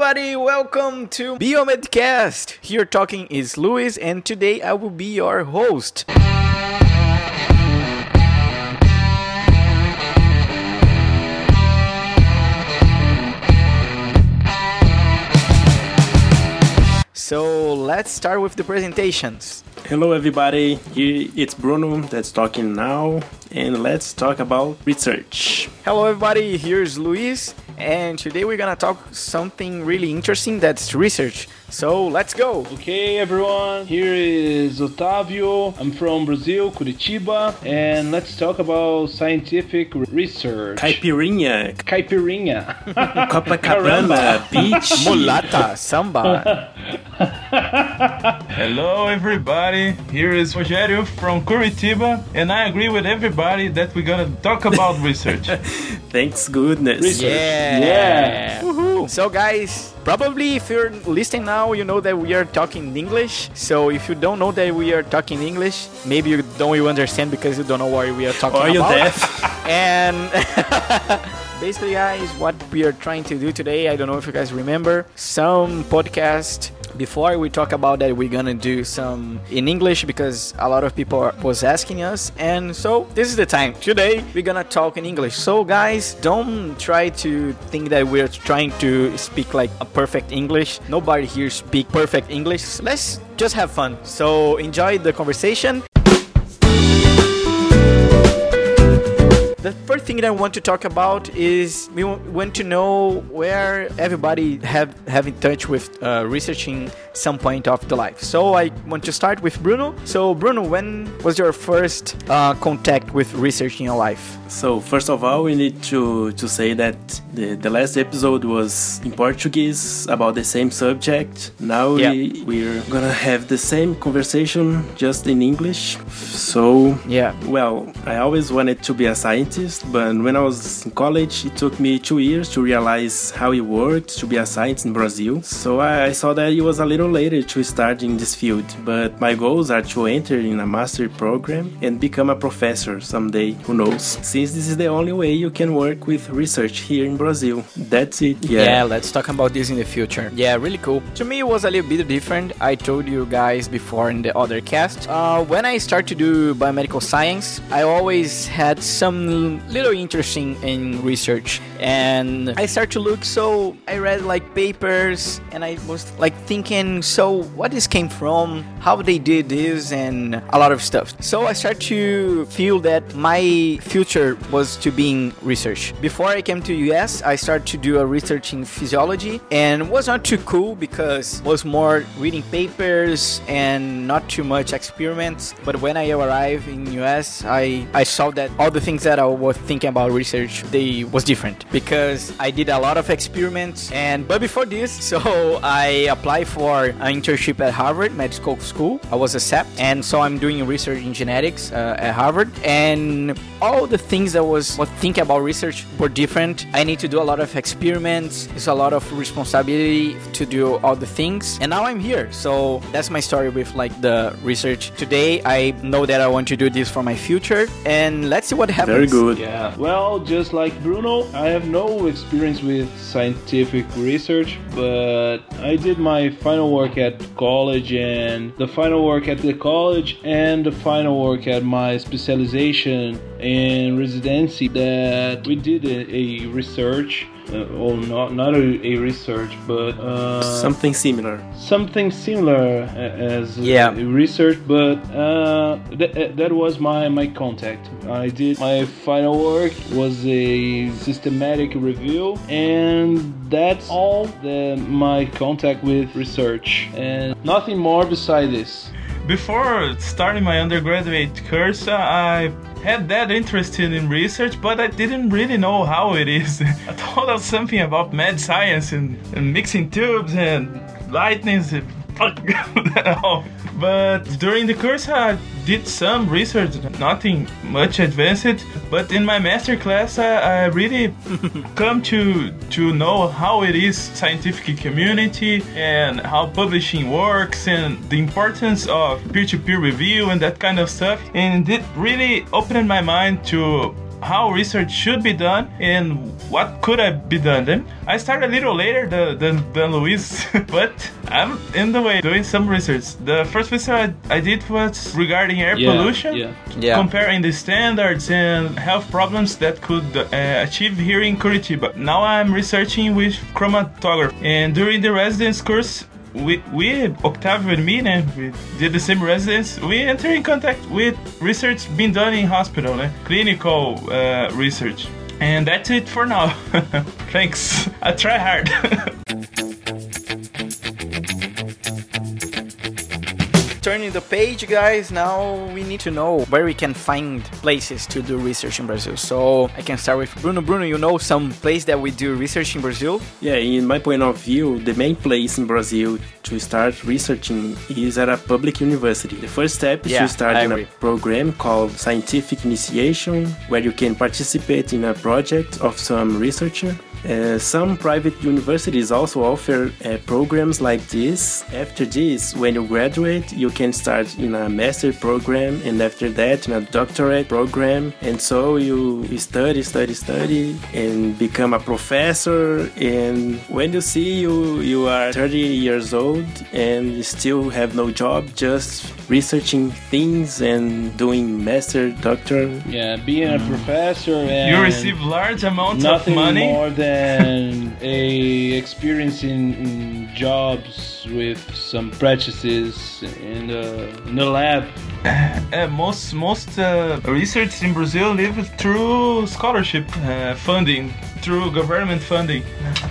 everybody, welcome to Biomedcast. Here talking is Luis, and today I will be your host. So let's start with the presentations. Hello, everybody. Here it's Bruno that's talking now, and let's talk about research. Hello, everybody. Here's Luis, and today we're gonna talk something really interesting. That's research. So let's go. Okay, everyone, here is Otavio. I'm from Brazil, Curitiba, and let's talk about scientific research. Caipirinha, Caipirinha. Copacabana Beach. Mulata, samba. Hello, everybody. Here is Rogério from Curitiba, and I agree with everybody that we're gonna talk about research. Thanks goodness. Yeah. Yeah. So, guys, probably if you're listening now, you know that we are talking English. So, if you don't know that we are talking English, maybe you don't you understand because you don't know what we are talking Are you about. deaf? And basically, guys, what we are trying to do today, I don't know if you guys remember, some podcast before we talk about that we're gonna do some in english because a lot of people are, was asking us. And so this is the time. Today we're gonna talk in english. So guys don't try to think that we're trying to speak like a perfect english. Nobody here speak perfect english. Let's just have fun. So enjoy the conversation thing that I want to talk about is we want to know where everybody have have in touch with uh, researching some point of the life. So I want to start with Bruno. So Bruno, when was your first uh, contact with research in your life? So first of all, we need to to say that the, the last episode was in Portuguese about the same subject. Now Yeah. we, we're gonna have the same conversation just in English. So Yeah. Well, I always wanted to be a scientist, but when I was in college, it took me two years to realize how it worked to be a scientist in Brazil. So I, I saw that it was a little later to start in this field. But my goals are to enter in a master program and become a professor someday. Who knows? Since this is the only way you can work with research here in Brazil. That's it. Yeah. Yeah. let's talk about this in the future. Yeah, really cool. To me, it was a little bit different. I told you guys before in the other cast. Uh, when I started to do biomedical science, I always had some little interesting in research, and I started to look. So I read like papers, and I was like thinking, so what this came from, how they did this, and a lot of stuff. So I started to feel that my future was to be in research. Before I came to US, I started to do a research in physiology and was not too cool because was more reading papers and not too much experiments. But when I arrived in US, I, I saw that all the things that I was thinking about research, they was different because I did a lot of experiments and but before this, so I applied for an internship at Harvard Medical School. I was accepted and so I'm doing research in genetics uh, at Harvard and all the things that was was thinking about research were different. I need to do a lot of experiments. It's a lot of responsibility to do all the things. And now I'm here. So that's my story with like the research. Today I know that I want to do this for my future and let's see what happens. Very good. Yeah. Well, just like Bruno, I have no experience with scientific research, but I did my final work at college and the final work at the college and the final work at my specialization in residency that we did a, a research uh, or not not a, a research but uh, Something similar. something similar as uh, Yeah. research but uh, th- that was my my contact i did my final work was a systematic review and that's all the, my contact with research and nothing more beside this Before starting my undergraduate course, uh, I had that interest in research, but I didn't really know how it is. I thought of something about mad science and, and mixing tubes and lightnings. And fuck that all. But during the course, I did some research, nothing much advanced. But in my master class, I, I really come to to know how it is scientific community and how publishing works and the importance of peer-to-peer review and that kind of stuff. And it really opened my mind to how research should be done and what could have be done. Then I started a little later than, than, than Luis, but I'm in the way doing some research. The first research I, I did was regarding air Yeah, pollution, yeah. Yeah. comparing the standards and health problems that could uh, achieve here in Curitiba. Now I'm researching with chromatography, and during the residence course. We, we, Octavio and me, né, we did the same residence. We enter in contact with research being done in hospital, né, clinical uh, research. And that's it for now. Thanks. I try hard. Turning the page, guys, now we need to know where we can find places to do research in Brazil. So I can start with Bruno. Bruno, you know some place that we do research in Brazil? Yeah, in my point of view, the main place in Brazil to start researching is at a public university. The first step is Yeah, to start in a program called Scientific Initiation, where you can participate in a project of some researcher. Uh, some private universities also offer uh, programs like this. After this, when you graduate, you can start in a master program, and after that, in a doctorate program. And so you study, study, study, and become a professor. And when you see you, you are 30 years old and still have no job, just researching things and doing master, doctor. Yeah, being a mm. professor and you receive large amounts of nothing money. more than a experience in, in jobs with some practices in the, in the lab. Most most uh, research in Brazil live through scholarship uh, funding, through government funding.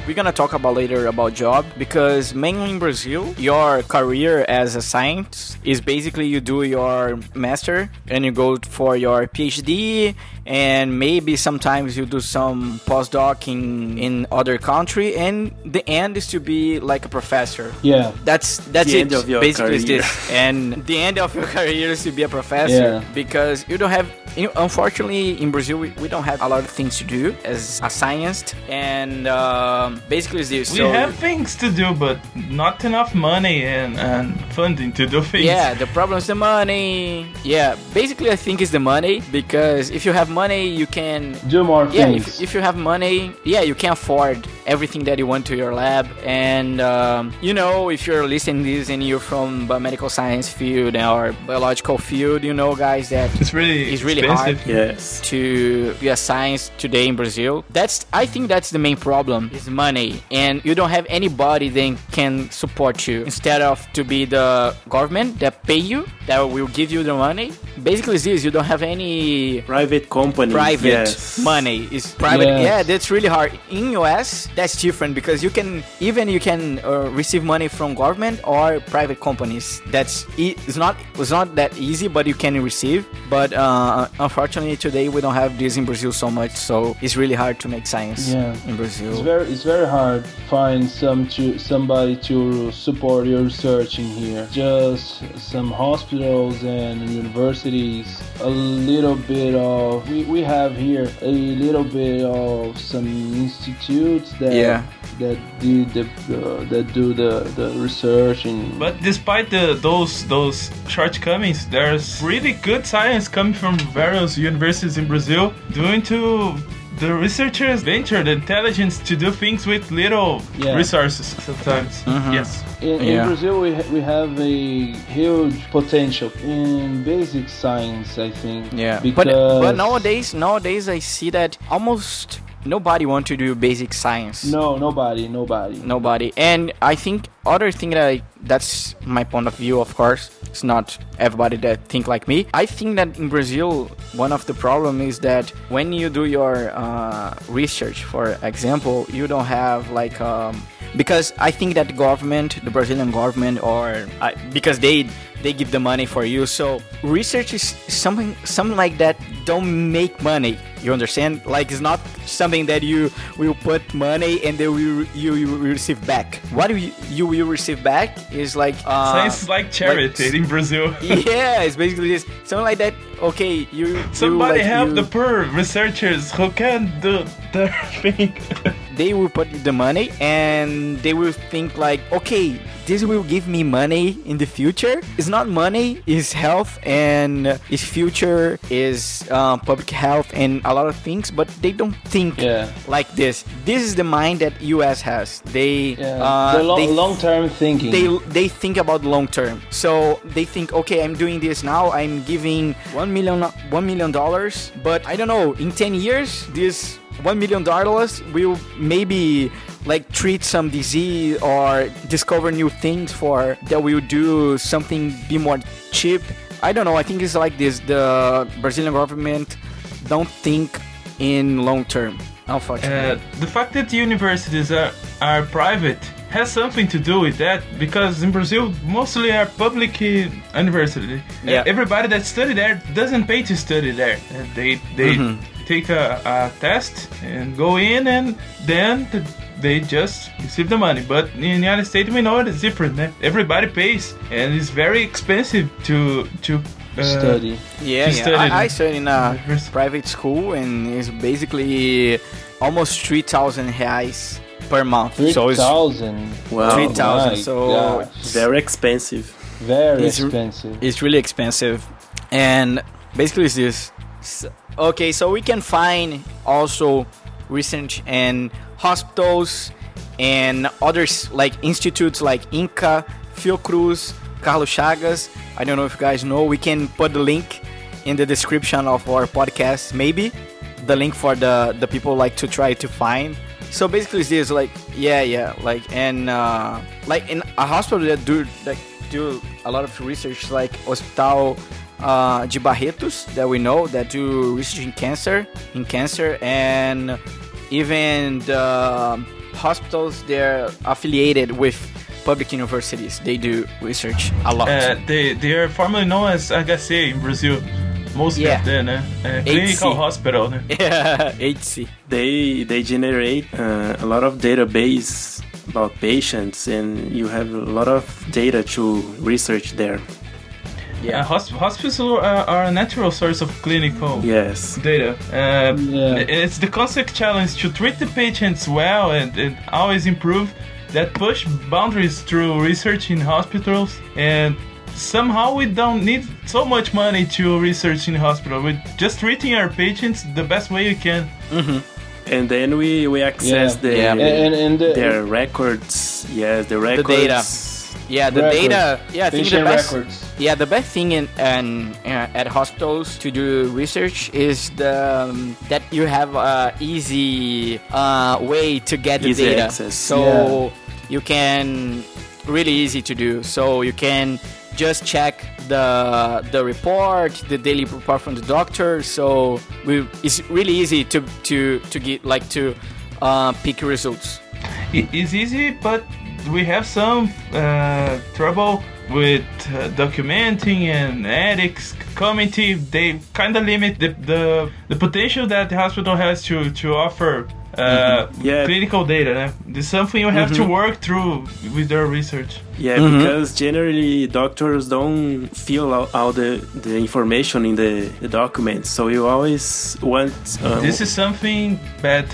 We're gonna talk about later about job because mainly in Brazil, your career as a scientist is basically you do your master and you go for your PhD and maybe sometimes you do some postdoc in in other country and the end is to be like a professor. Yeah. That's that's The it. end of your Basically, is career. this. And the end of your career is to be a professor Yeah. because you don't have. You unfortunately, in Brazil, we, we don't have a lot of things to do as a scientist, and um, basically, it's this. We so, have things to do, but not enough money and, and funding to do things. Yeah, the problem is the money. Yeah, basically, I think it's the money because if you have money, you can Do more yeah things. if, if you have money yeah you can afford everything that you want to your lab and um, you know if you're listening this and you're from biomedical science field or biological field you know guys that it's really It's really expensive. hard. Yes. to be a science today in Brazil. That's I think that's the main problem is money, and you don't have anybody that can support you. Instead of to be the government that pay you, that will give you the money. Basically, it's this: you don't have any Private company, private yes. money is private Yes. yeah that's really hard in us that's different because you can even you can uh, receive money from government or private companies that's it's not it's not that easy but you can receive but uh, unfortunately today we don't have this in brazil so much so it's really hard to make science Yeah. in brazil It's very it's very hard to find some to somebody to support your research in here. Just some hospitals and universities. A little bit of we, we have here a little bit of some institutes that Yeah. that do the uh, that do the, the research and But despite the those those shortcomings, there's really good science coming from various universities in Brazil, doing to the researchers venture the intelligence to do things with little Yeah. resources sometimes. Mm-hmm. Yes. In, Yeah. in Brazil, we, ha- we have a huge potential in basic science, I think. yeah because but but nowadays nowadays i see that almost nobody want to do basic science no, nobody, nobody. nobody and i think other thing that I, that's my point of view of course it's not everybody that think like me. I think that in brazil one of the problem is that when you do your uh, research for example you don't have like um, because i think that the government the brazilian government or uh, because they they give the money for you. So research is something something like that don't make money you understand like it's not something that you will put money and then you you, you will receive back what you, you will receive back is like uh, is like charity like- in Brazil. yeah it's basically this something like that okay you you, Somebody like, help you- the poor researchers who can do their thing. They will put the money and they will think like okay this will give me money in the future. It's not money, it's health and its future is um, public health and a lot of things, but they don't think Yeah. like this. This is the mind that US has. They Yeah. uh, the lo- they long-term thinking. they they think about long term. So they think, okay, I'm doing this now. I'm giving one million one million dollars, but I don't know. In ten years, this one million dollars will maybe like treat some disease or discover new things for that will do something be more cheap. I don't know. I think it's like this. The Brazilian government don't think in long term. Unfortunately. Uh, the fact that universities are, are private has something to do with that because in Brazil mostly are public uh, university. Yeah. Everybody that study there doesn't pay to study there. Uh, They they Mhm. Take a, a test and go in and then th- they just receive the money. But in the United States we know it's different. né? Everybody pays and it's very expensive to to uh, study. Yeah, to yeah. I, I in studied in a university. private school and it's basically almost 3,000 reais per month. Three So it's thousand. Wow. 3,000, so gosh. Very expensive. very It's- expensive. it's really expensive. And basically it's this. Okay, so we can find also research in hospitals and others like institutes like INCA, Fiocruz, Carlos Chagas. I don't know if you guys know. We can put the link in the description of our podcast, maybe the link for the the people like to try to find. So basically, it's this like yeah, yeah, like and uh, like in a hospital that do like do a lot of research, like Hospital uh, de Barretos that we know that do research in cancer, in cancer, and even the hospitals they're affiliated with public universities. They do research a lot. Uh, they they are formerly known as HC in Brazil. Most Yeah. of them, né? Uh, clinical hospital, né? yeah, HC. They they generate uh, a lot of database about patients, and you have a lot of data to research there. Yeah, hosp- hospitals are, are a natural source of clinical Yes. data. Uh, Yeah. It's the constant challenge to treat the patients well and, and always improve that push boundaries through research in hospitals and somehow we don't need so much money to research in hospital we're just treating our patients the best way we can And then we we access Yeah. the Yeah. And, and the, their records. Yes, the records. the data. Yeah, the Records. data. Yeah, I think the best. records. Yeah, the best thing in and uh, at hospitals to do research is the um, that you have a easy uh, way to get the Easy data. access. So Yeah. you can really easy to do. So you can just check the the report, the daily report from the doctor. So we, it's really easy to to to get like to uh, pick results. It is easy, but we have some uh, trouble with uh, documenting and ethics committee. They kind of limit the, the the potential that the hospital has to to offer. Uh, Yeah. clinical data. né? This something you have to work through with their research. Yeah, because generally doctors don't fill out all the, the information in the, the documents. So you always want uh, This is something bad.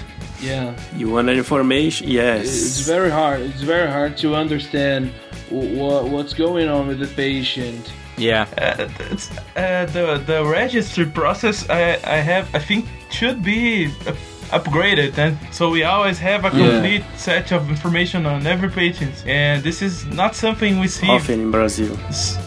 Yeah. you want information. Yes, It's very hard. It's very hard to understand what what's going on with the patient. Yeah. Uh, it's, uh, the the registry process I, I have I think should be upgraded and so we always have a Yeah. complete set of information on every patient and this is not something we see often in Brazil.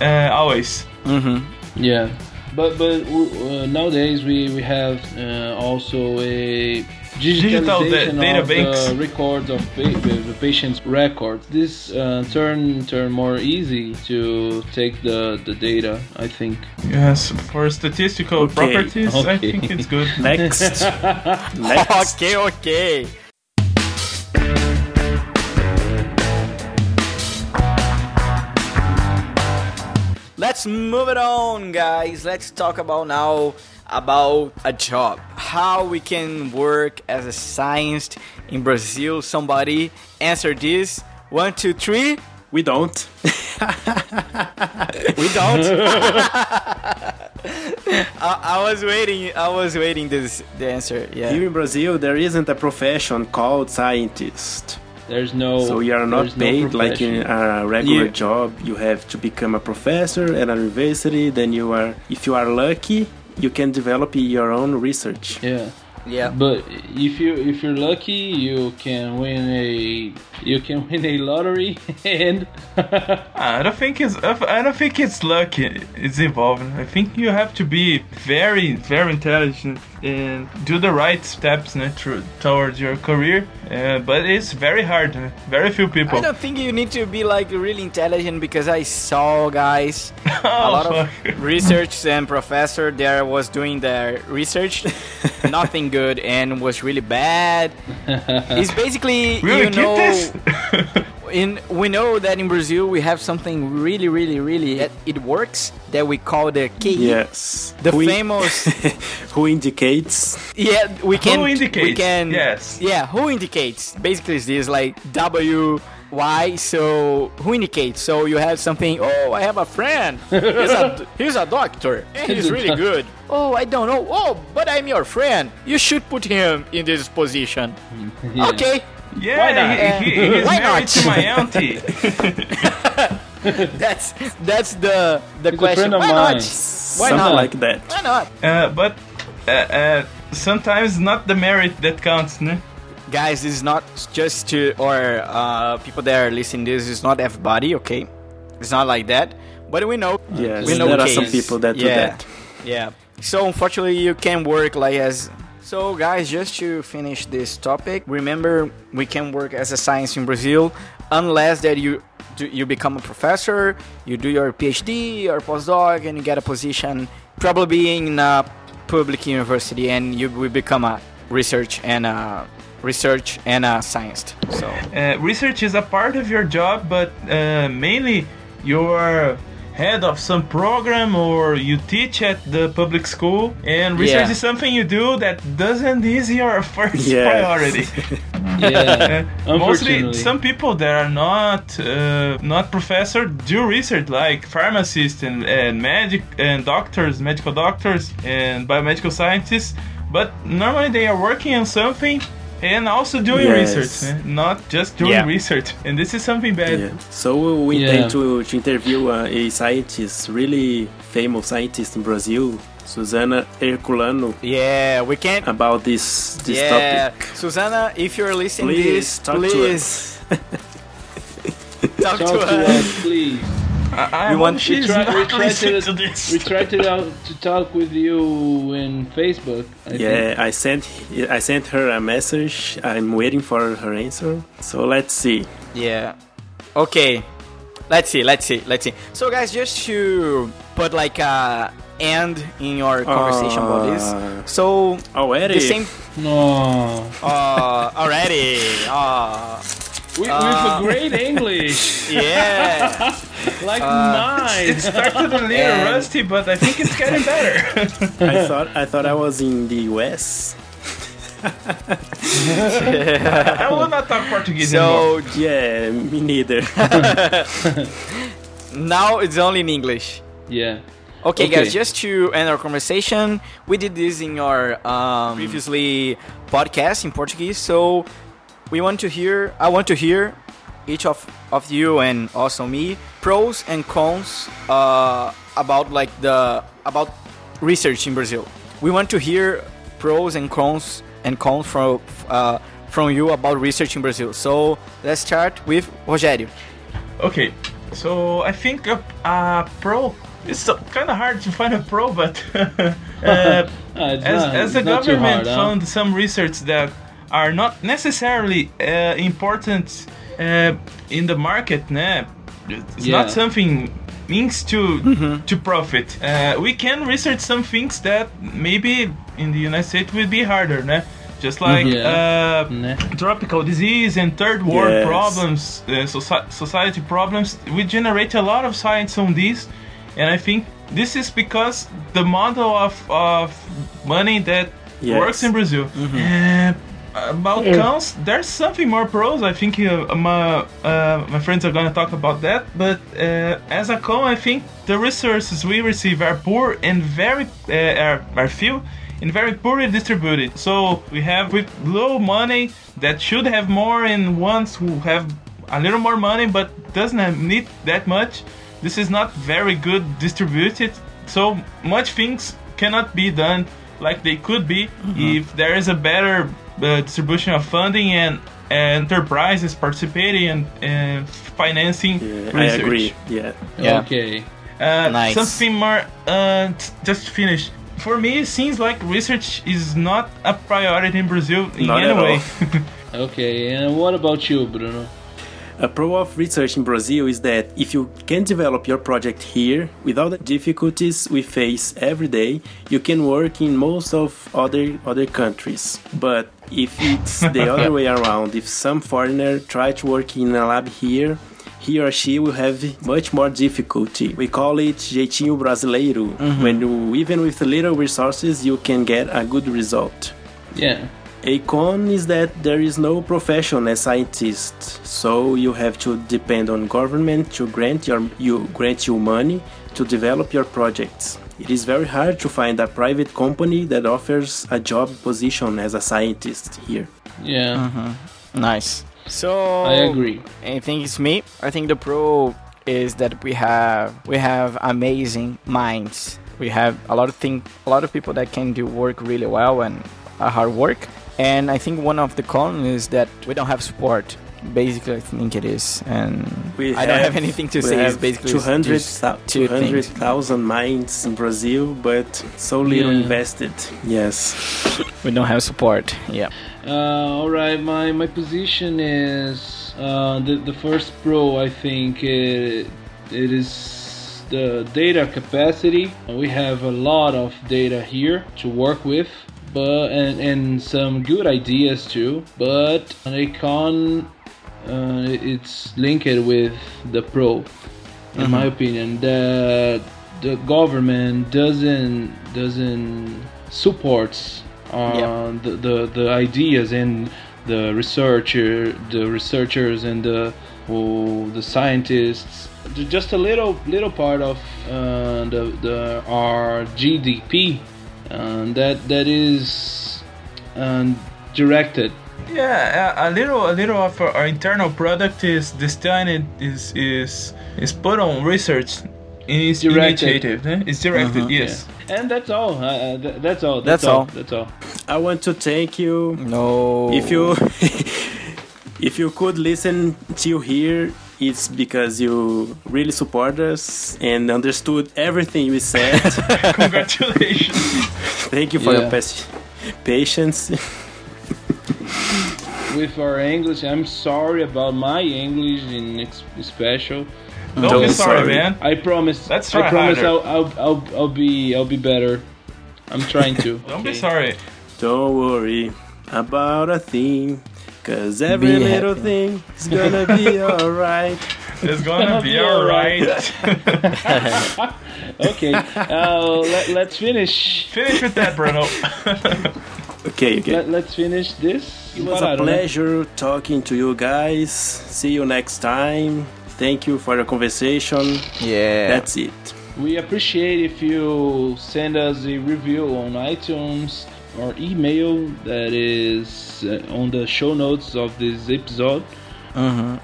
uh, always Mm-hmm. Yeah, but but uh, nowadays we we have uh, also a Digital da- digitalization data of banks. the uh, uh, records of pa- the, the patient's records. This uh, turn turn more easy to take the the data. I think. yes for statistical Okay. properties I think it's good Next, next. Okay, okay. Let's move it on, guys. Let's talk about now about a job. How we can work as a scientist in Brazil. Somebody answer this. One, two, three. We don't. We don't. I, I was waiting. I was waiting this the answer. Yeah. Here in Brazil, there isn't a profession called scientist. There's no. So you are not there's no paid like in a regular Yeah. job. You have to become a professor at a university. Then you are, if you are lucky, you can develop your own research. Yeah. Yeah. But if you if you're lucky, you can win a you can win a lottery and I don't think it's I don't think it's luck it's involved. I think you have to be very very intelligent and do the right steps né, tr- towards your career. Uh, but it's very hard. né? Very few people. I don't think you need to be like really intelligent because I saw guys, a Oh, lot of fuck. research and professor there was doing their research, nothing good and was really bad. It's basically Really you keep know this? in we know that in Brazil we have something really really really that it works that we call the key. Yes. The who, famous who indicates Yeah, we can. Who indicates, We can. yes. Yeah, who indicates? Basically, it's this like W Y. So who indicates? So you have something. Oh, I have a friend. He's a he's a doctor. And he's really good. Oh, I don't know. Oh, but I'm your friend. You should put him in this position. Yeah. Okay. Yeah, Why not? he, he, he's Why married not? to my auntie. That's that's the the He's question. friend of Why mine. not? Why something not? like that. Why not? uh, but uh, uh, sometimes not the merit that counts. né? guys this is not just to or uh, people that are listening this is not everybody okay it's not like that but we know Yes, we know there are some people that do that. yeah so unfortunately you can work like as so guys just to finish this topic remember we can work as a science in brazil unless that you do, you become a professor you do your phd or postdoc and you get a position probably being in a public university and you will become a research and a research and a scientist so. Uh, research is a part of your job, but uh, mainly you're head of some program or you teach at the public school, and research Yeah. is something you do that doesn't is your first Yes. priority. Yeah. Uh, mostly, some people that are not uh, not professor do research, like pharmacists and, and magic and doctors, medical doctors and biomedical scientists. But normally they are working on something and also doing Yes. research, eh? not just doing Yeah. research. And this is something bad. Yeah. So we Yeah. intend to, to interview uh, a scientist, really famous scientist in Brazil, Suzana Herculano, yeah we can't about this this yeah topic. Suzana if you're listening Please, this talk to please talk, Talk to to us us, please. I, I We want- she's we try, not we try listening to, to this. we tried to, uh, to talk with you in Facebook. I think. Yeah, I sent I sent her a message. I'm waiting for her answer. So let's see. Yeah. Okay. Let's see. Let's see. Let's see. So, guys, just to put like a end in your conversation about Uh, this. So Already? the same. No. Uh, already. Uh, We, Uh, with a great English, yeah. like Uh, mine. It started a little And- rusty, but I think it's getting better. I thought I thought I was in the US. I will not talk Portuguese anymore. so Yeah, me neither. now it's only in English. yeah. Okay, Okay. guys, just to end our conversation, we did this in our um, previously podcast in Portuguese, so we want to hear. I want to hear each of of you and also me pros and cons uh, about like the about research in Brazil. We want to hear pros and cons and cons from uh, from you about research in Brazil. So let's start with Rogério. Okay, so I think a, a pro. It's kind of hard to find a pro, but uh, Ah, as, not- as the it's not too government hard, huh? found some research that are not necessarily uh, important uh, in the market, né? It's Yeah. not something means to to profit. Uh, we can research some things that maybe in the United States would be harder, né? Just like Yeah. uh, Né? tropical disease and third world Yes. problems, uh, soci- society problems. We generate a lot of science on these, and I think this is because the model of, of money that Yes. works in Brazil. Uh, about cons, there's something more pros. I think uh, my uh, my friends are gonna talk about that. But uh, as a con, I think the resources we receive are poor and very uh, are, are few and very poorly distributed. So we have with low money that should have more and ones who have a little more money but doesn't have need that much. This is not very good distributed, so much things cannot be done like they could be if there is a better uh, distribution of funding and enterprises participating and, and financing Yeah, I research. agree. Yeah. Yeah. Okay. Uh, Nice. Something more, uh, just to finish. For me, it seems like research is not a priority in Brazil in Not any at way. Okay, and what about you, Bruno? A pro of research in Brazil is that if you can develop your project here without the difficulties we face every day, you can work in most of other other countries. But if it's the other way around, if some foreigner try to work in a lab here, he or she will have much more difficulty. We call it jeitinho brasileiro. Mm-hmm. When you, even with little resources, you can get a good result. Yeah. A con is that there is no profession as scientist, so you have to depend on government to grant your you grant you money to develop your projects. It is very hard to find a private company that offers a job position as a scientist here. Yeah. Nice. So I agree. I think it's me. I think the pro is that we have we have amazing minds. We have a lot of thing, a lot of people that can do work really well and uh, hard work. And I think one of the cons is that we don't have support. Basically, I think it is, and We I don't have anything to say. It's have basically 200 just two 200,000 mines in Brazil, but so little Yeah. invested. Yes. We don't have support. Yeah. Uh, all right, my my position is uh, the the first pro. I think it, it is the data capacity. We have a lot of data here to work with, but and and some good ideas too. But a con, uh, it's linked with the pro, in my opinion. The the government doesn't doesn't supports uh, Yeah. the, the the ideas and the researcher the researchers and the oh, the scientists just a little little part of uh, the the our GDP uh, that that is um, directed Yeah, a, a little, a little of our, our internal product is destined is is is put on research. Is Directed. initiative. eh? It's directed. Yes. and that's all uh, uh, th- that's all That's all. all. that's all I want to thank you No. if you if you could listen till here it's because you really support us and understood everything we said Congratulations. thank you for Yeah. your patience with our English I'm sorry about my English in special Don't Don't be sorry, sorry. man. I promise. Let's I promise. I'll, I'll, I'll, I'll be I'll be better. I'm trying to. Don't be sorry. don't worry about a thing cause every Be little happy. thing is gonna be alright It's gonna be be alright. alright. Okay. Uh, let, let's finish. Finish with that, Bruno. okay okay Let, let's finish this. It was a Pararam. pleasure talking to you guys. See you next time. Thank you for the conversation. Yeah. That's it. We appreciate if you send us a review on iTunes or email that is uh, on the show notes of this episode. Mhm.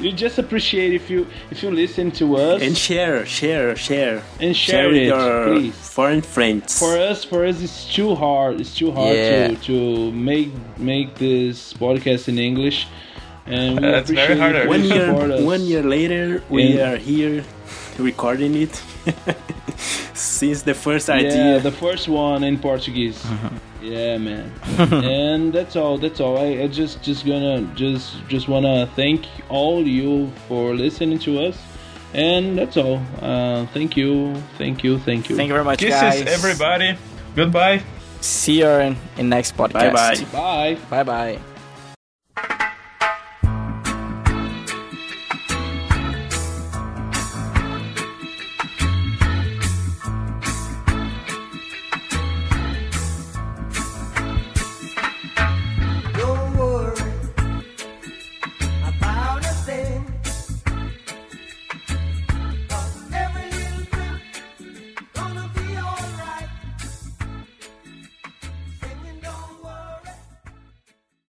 We just appreciate if you if you listen to us And share, share, share. and share, with it, your please. foreign friends. for us for us it's too hard it's too hard Yeah. to, to make make this podcast in english and we That's very appreciate hard. if you one year, us. one year later, we And- are here recording it. Since the first idea. yeah the first one in portuguese yeah man and that's all that's all I, I just just gonna just just wanna thank all you for listening to us and that's all uh thank you thank you thank you Thank you very much, Kisses, guys. everybody. Goodbye. See you in, in next podcast. Bye bye. bye Bye bye.